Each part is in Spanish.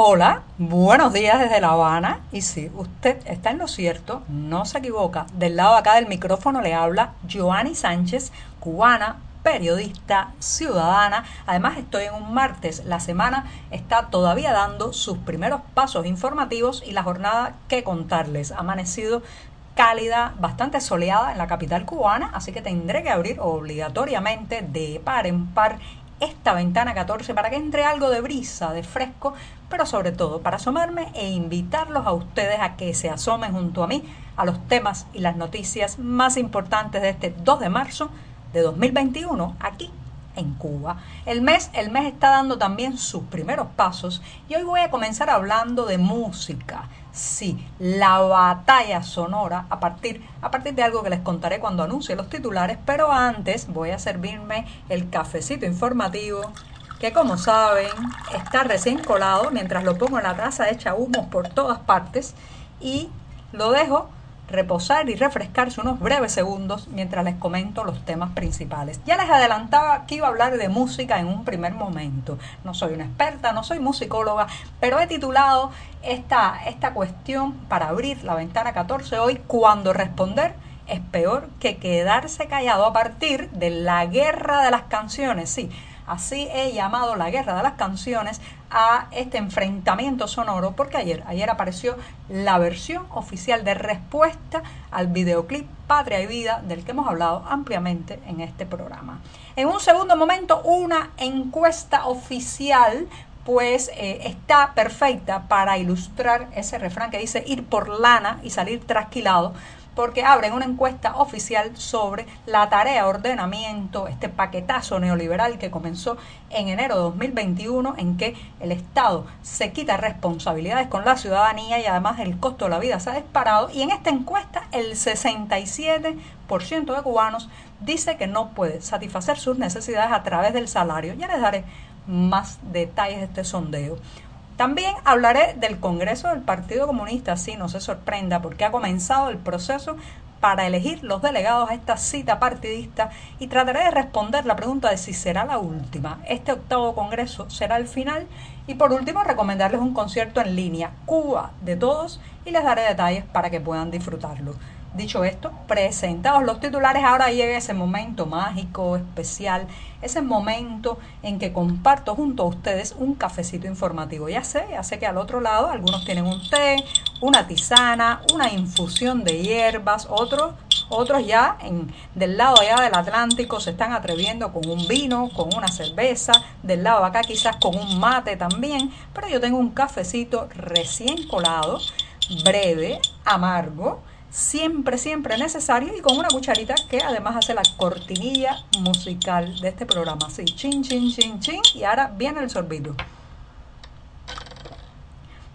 Hola, buenos días desde La Habana. Y si usted está en lo cierto, no se equivoca. Del lado acá del micrófono le habla Joanny Sánchez, cubana, periodista, ciudadana. Además estoy en un martes. La semana está todavía dando sus primeros pasos informativos y la jornada que contarles. Amanecido cálida, bastante soleada en la capital cubana, así que tendré que abrir obligatoriamente de par en par esta ventana 14 para que entre algo de brisa, de fresco, pero sobre todo para asomarme e invitarlos a ustedes a que se asomen junto a mí a los temas y las noticias más importantes de este 2 de marzo de 2021 aquí en Cuba. El mes, el mes está dando también sus primeros pasos y hoy voy a comenzar hablando de música. Sí, la batalla sonora a partir, a partir de algo que les contaré cuando anuncie los titulares, pero antes voy a servirme el cafecito informativo que como saben está recién colado mientras lo pongo en la taza echa humos por todas partes y lo dejo reposar y refrescarse unos breves segundos mientras les comento los temas principales. Ya les adelantaba que iba a hablar de música en un primer momento. No soy una experta, no soy musicóloga, pero he titulado esta, esta cuestión para abrir la ventana 14 hoy, cuando responder es peor que quedarse callado a partir de la guerra de las canciones. Sí, Así he llamado la guerra de las canciones a este enfrentamiento sonoro porque ayer, ayer apareció la versión oficial de respuesta al videoclip Patria y Vida del que hemos hablado ampliamente en este programa. En un segundo momento, una encuesta oficial pues eh, está perfecta para ilustrar ese refrán que dice ir por lana y salir trasquilado porque abren una encuesta oficial sobre la tarea de ordenamiento, este paquetazo neoliberal que comenzó en enero de 2021, en que el Estado se quita responsabilidades con la ciudadanía y además el costo de la vida se ha disparado. Y en esta encuesta el 67% de cubanos dice que no puede satisfacer sus necesidades a través del salario. Ya les daré más detalles de este sondeo. También hablaré del Congreso del Partido Comunista, sí, no se sorprenda, porque ha comenzado el proceso para elegir los delegados a esta cita partidista y trataré de responder la pregunta de si será la última. Este octavo Congreso será el final y por último recomendarles un concierto en línea, Cuba de todos, y les daré detalles para que puedan disfrutarlo. Dicho esto, presentados los titulares, ahora llega ese momento mágico, especial, ese momento en que comparto junto a ustedes un cafecito informativo. Ya sé, ya sé que al otro lado algunos tienen un té, una tisana, una infusión de hierbas, otros otros ya del lado allá del Atlántico se están atreviendo con un vino, con una cerveza, del lado acá quizás con un mate también, pero yo tengo un cafecito recién colado, breve, amargo, siempre, siempre necesario y con una cucharita que además hace la cortinilla musical de este programa. Así, chin, chin, chin, chin. Y ahora viene el sorbito.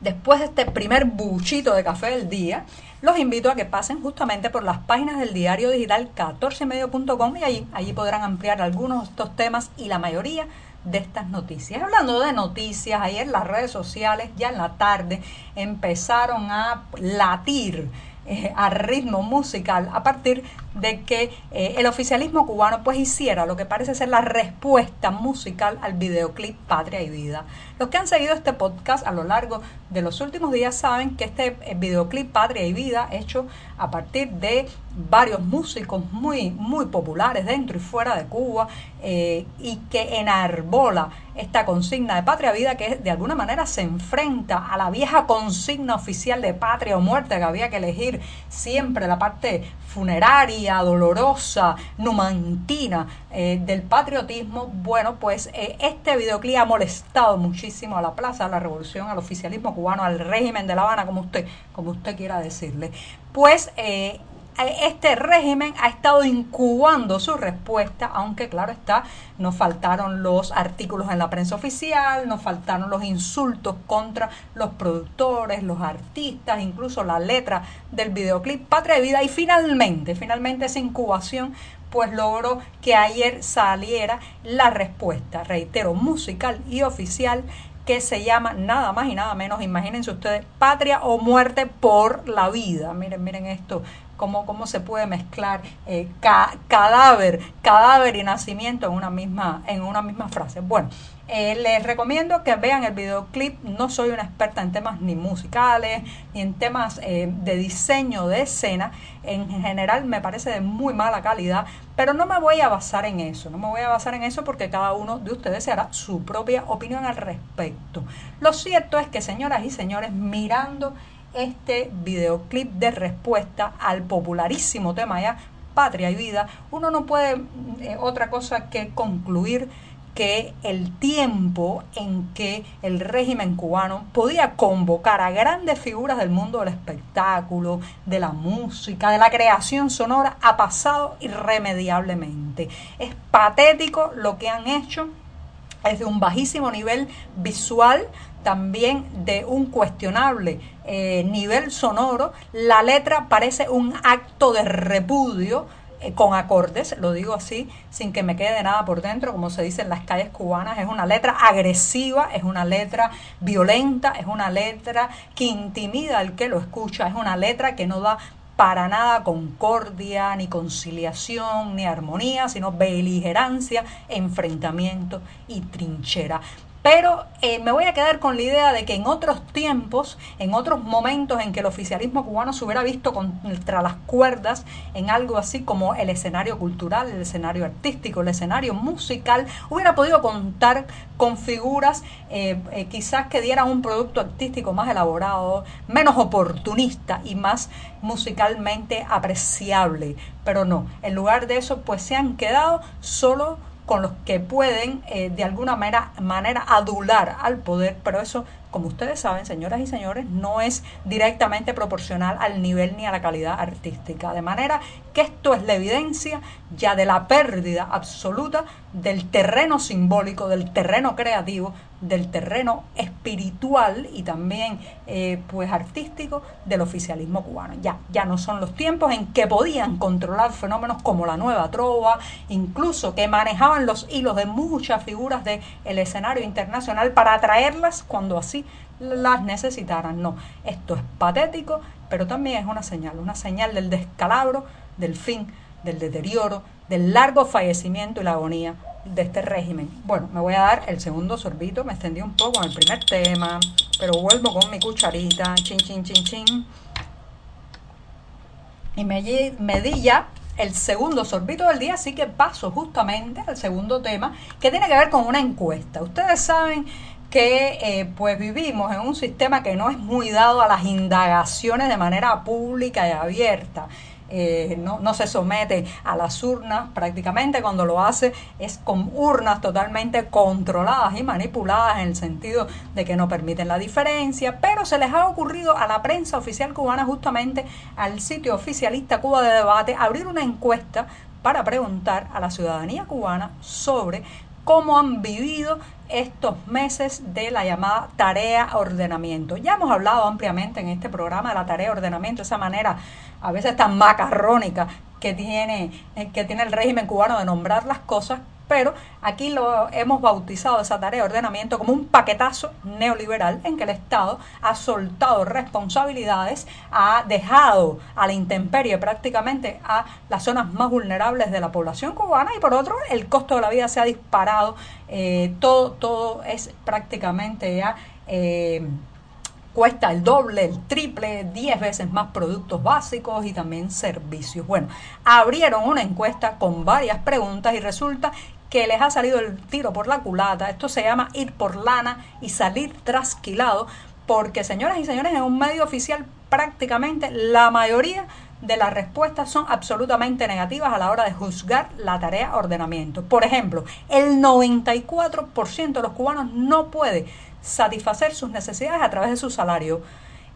Después de este primer buchito de café del día, los invito a que pasen justamente por las páginas del diario digital 14medio.com y allí, allí podrán ampliar algunos de estos temas y la mayoría de estas noticias. Hablando de noticias, ayer las redes sociales ya en la tarde empezaron a latir eh, a ritmo musical a partir de que eh, el oficialismo cubano pues hiciera lo que parece ser la respuesta musical al videoclip Patria y Vida. Los que han seguido este podcast a lo largo de los últimos días saben que este eh, videoclip Patria y Vida hecho a partir de varios músicos muy muy populares dentro y fuera de Cuba y que enarbola esta consigna de patria vida que de alguna manera se enfrenta a la vieja consigna oficial de patria o muerte que había que elegir siempre la parte funeraria, dolorosa, numantina eh, del patriotismo, bueno, pues eh, este videoclip ha molestado muchísimo a la Plaza de la Revolución, al oficialismo cubano, al régimen de La Habana, como usted, como usted quiera decirle. Pues eh, este régimen ha estado incubando su respuesta, aunque claro está, nos faltaron los artículos en la prensa oficial, nos faltaron los insultos contra los productores, los artistas, incluso la letra del videoclip Patria de Vida y finalmente, finalmente esa incubación pues logró que ayer saliera la respuesta, reitero, musical y oficial que se llama nada más y nada menos, imagínense ustedes, patria o muerte por la vida. Miren, miren esto, cómo, cómo se puede mezclar eh, cadáver, cadáver y nacimiento en una misma, en una misma frase. Bueno, eh, les recomiendo que vean el videoclip. No soy una experta en temas ni musicales, ni en temas eh, de diseño de escena. En general me parece de muy mala calidad, pero no me voy a basar en eso. No me voy a basar en eso porque cada uno de ustedes se hará su propia opinión al respecto. Lo cierto es que, señoras y señores, mirando este videoclip de respuesta al popularísimo tema ya patria y vida, uno no puede eh, otra cosa que concluir que el tiempo en que el régimen cubano podía convocar a grandes figuras del mundo del espectáculo, de la música, de la creación sonora, ha pasado irremediablemente. Es patético lo que han hecho, es de un bajísimo nivel visual, también de un cuestionable eh, nivel sonoro. La letra parece un acto de repudio eh, con acordes, lo digo así, sin que me quede nada por dentro, como se dice en las calles cubanas. Es una letra agresiva, es una letra violenta, es una letra que intimida al que lo escucha, es una letra que no da para nada concordia, ni conciliación, ni armonía, sino beligerancia, enfrentamiento y trinchera. Pero eh, me voy a quedar con la idea de que en otros tiempos, en otros momentos en que el oficialismo cubano se hubiera visto contra las cuerdas en algo así como el escenario cultural, el escenario artístico, el escenario musical, hubiera podido contar con figuras eh, eh, quizás que dieran un producto artístico más elaborado, menos oportunista y más musicalmente apreciable. Pero no, en lugar de eso, pues se han quedado solo con los que pueden eh, de alguna manera, manera adular al poder, pero eso como ustedes saben, señoras y señores, no es directamente proporcional al nivel ni a la calidad artística. De manera que esto es la evidencia ya de la pérdida absoluta del terreno simbólico, del terreno creativo, del terreno espiritual y también eh, pues artístico del oficialismo cubano. Ya, ya no son los tiempos en que podían controlar fenómenos como la nueva trova, incluso que manejaban los hilos de muchas figuras del escenario internacional para atraerlas cuando así las necesitaran. No, esto es patético, pero también es una señal, una señal del descalabro, del fin, del deterioro, del largo fallecimiento y la agonía de este régimen. Bueno, me voy a dar el segundo sorbito, me extendí un poco en el primer tema, pero vuelvo con mi cucharita, chin, chin, chin, chin. Y me, me di ya el segundo sorbito del día, así que paso justamente al segundo tema, que tiene que ver con una encuesta. Ustedes saben que eh, pues vivimos en un sistema que no es muy dado a las indagaciones de manera pública y abierta. Eh, no, no, se somete a las urnas prácticamente cuando lo hace es con urnas totalmente controladas y manipuladas en el sentido de que no permiten la diferencia, pero se les ha ocurrido a la prensa oficial cubana justamente al sitio oficialista Cuba de Debate abrir una encuesta para preguntar a la ciudadanía cubana sobre cómo han vivido estos meses de la llamada tarea ordenamiento. Ya hemos hablado ampliamente en este programa de la tarea ordenamiento, esa manera a veces tan macarrónica que tiene, eh, que tiene el régimen cubano de nombrar las cosas pero aquí lo hemos bautizado esa tarea de ordenamiento como un paquetazo neoliberal en que el Estado ha soltado responsabilidades, ha dejado a la intemperie prácticamente a las zonas más vulnerables de la población cubana y por otro el costo de la vida se ha disparado, eh, todo, todo es prácticamente ya... Eh, cuesta el doble, el triple, 10 veces más productos básicos y también servicios. Bueno, abrieron una encuesta con varias preguntas y resulta que les ha salido el tiro por la culata. Esto se llama ir por lana y salir trasquilado, porque señoras y señores, en un medio oficial prácticamente la mayoría de las respuestas son absolutamente negativas a la hora de juzgar la tarea ordenamiento. Por ejemplo, el 94% de los cubanos no puede satisfacer sus necesidades a través de su salario.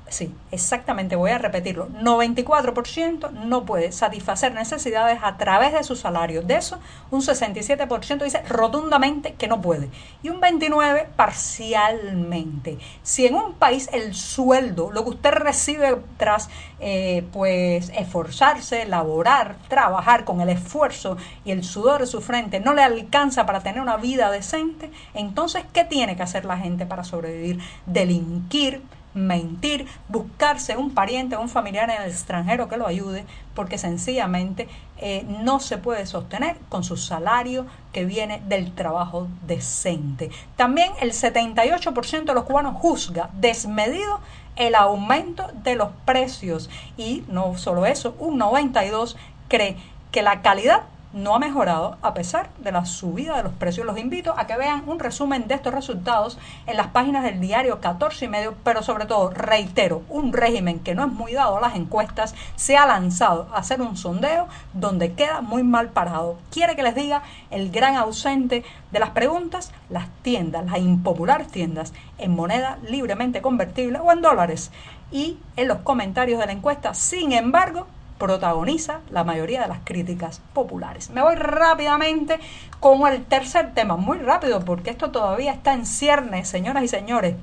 Sí, exactamente, voy a repetirlo. 94% no puede satisfacer necesidades a través de su salario. De eso, un 67% dice rotundamente que no puede. Y un 29% parcialmente. Si en un país el sueldo, lo que usted recibe tras eh, pues esforzarse, laborar, trabajar con el esfuerzo y el sudor de su frente, no le alcanza para tener una vida decente, entonces, ¿qué tiene que hacer la gente para sobrevivir? Delinquir mentir, buscarse un pariente o un familiar en el extranjero que lo ayude, porque sencillamente eh, no se puede sostener con su salario que viene del trabajo decente. También el 78% de los cubanos juzga desmedido el aumento de los precios y no solo eso, un 92 cree que la calidad no ha mejorado a pesar de la subida de los precios. Los invito a que vean un resumen de estos resultados en las páginas del diario 14 y medio, pero sobre todo, reitero, un régimen que no es muy dado a las encuestas se ha lanzado a hacer un sondeo donde queda muy mal parado. Quiere que les diga el gran ausente de las preguntas, las tiendas, las impopulares tiendas en moneda libremente convertible o en dólares. Y en los comentarios de la encuesta, sin embargo, protagoniza la mayoría de las críticas populares. Me voy rápidamente con el tercer tema, muy rápido porque esto todavía está en ciernes, señoras y señores.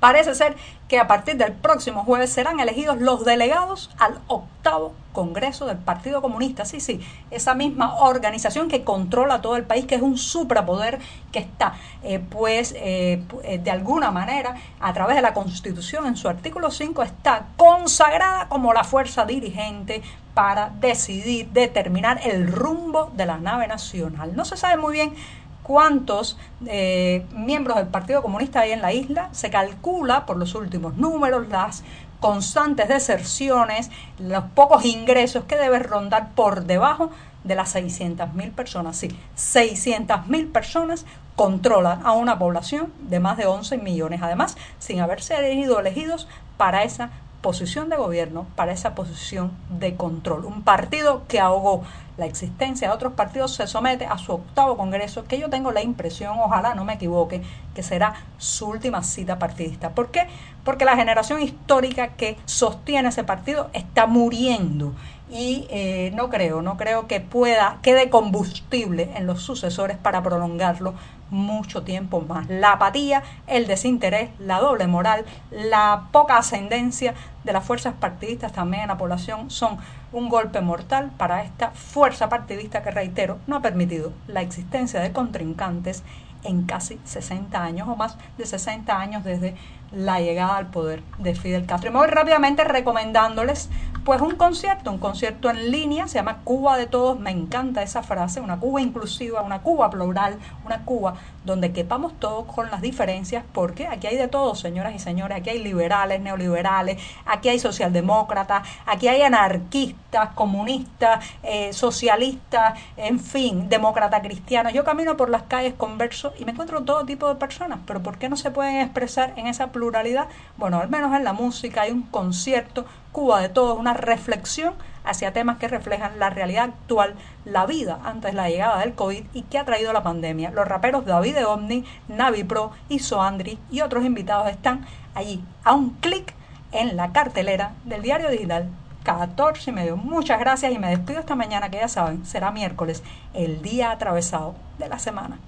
Parece ser que a partir del próximo jueves serán elegidos los delegados al octavo Congreso del Partido Comunista. Sí, sí, esa misma organización que controla todo el país, que es un suprapoder que está, eh, pues, eh, eh, de alguna manera, a través de la Constitución, en su artículo 5, está consagrada como la fuerza dirigente para decidir, determinar el rumbo de la nave nacional. No se sabe muy bien cuántos eh, miembros del Partido Comunista hay en la isla. Se calcula por los últimos números, las constantes deserciones, los pocos ingresos que debe rondar por debajo de las 600.000 personas. Sí, 600.000 personas controlan a una población de más de 11 millones, además, sin haberse elegido elegidos para esa posición de gobierno, para esa posición de control. Un partido que ahogó la existencia de otros partidos se somete a su octavo congreso, que yo tengo la impresión, ojalá no me equivoque, que será su última cita partidista. ¿Por qué? Porque la generación histórica que sostiene ese partido está muriendo y eh, no creo, no creo que pueda, quede combustible en los sucesores para prolongarlo mucho tiempo más. La apatía, el desinterés, la doble moral, la poca ascendencia de las fuerzas partidistas también en la población son un golpe mortal para esta fuerza partidista que, reitero, no ha permitido la existencia de contrincantes en casi 60 años o más de 60 años desde la llegada al poder de Fidel Castro. Y me voy rápidamente recomendándoles pues un concierto, un concierto en línea, se llama Cuba de Todos, me encanta esa frase, una Cuba inclusiva, una Cuba plural, una Cuba donde quepamos todos con las diferencias, porque aquí hay de todo, señoras y señores, aquí hay liberales, neoliberales, aquí hay socialdemócratas, aquí hay anarquistas, comunistas, eh, socialistas, en fin, demócratas cristianos. Yo camino por las calles, converso y me encuentro todo tipo de personas, pero ¿por qué no se pueden expresar en esa pluralidad? Bueno, al menos en la música hay un concierto Cuba de todo, una reflexión hacia temas que reflejan la realidad actual, la vida antes de la llegada del COVID y que ha traído la pandemia. Los raperos David de Omni, Navi Pro, Soandri y otros invitados están allí a un clic en la cartelera del diario digital 14 y medio. Muchas gracias y me despido esta mañana que ya saben, será miércoles, el día atravesado de la semana.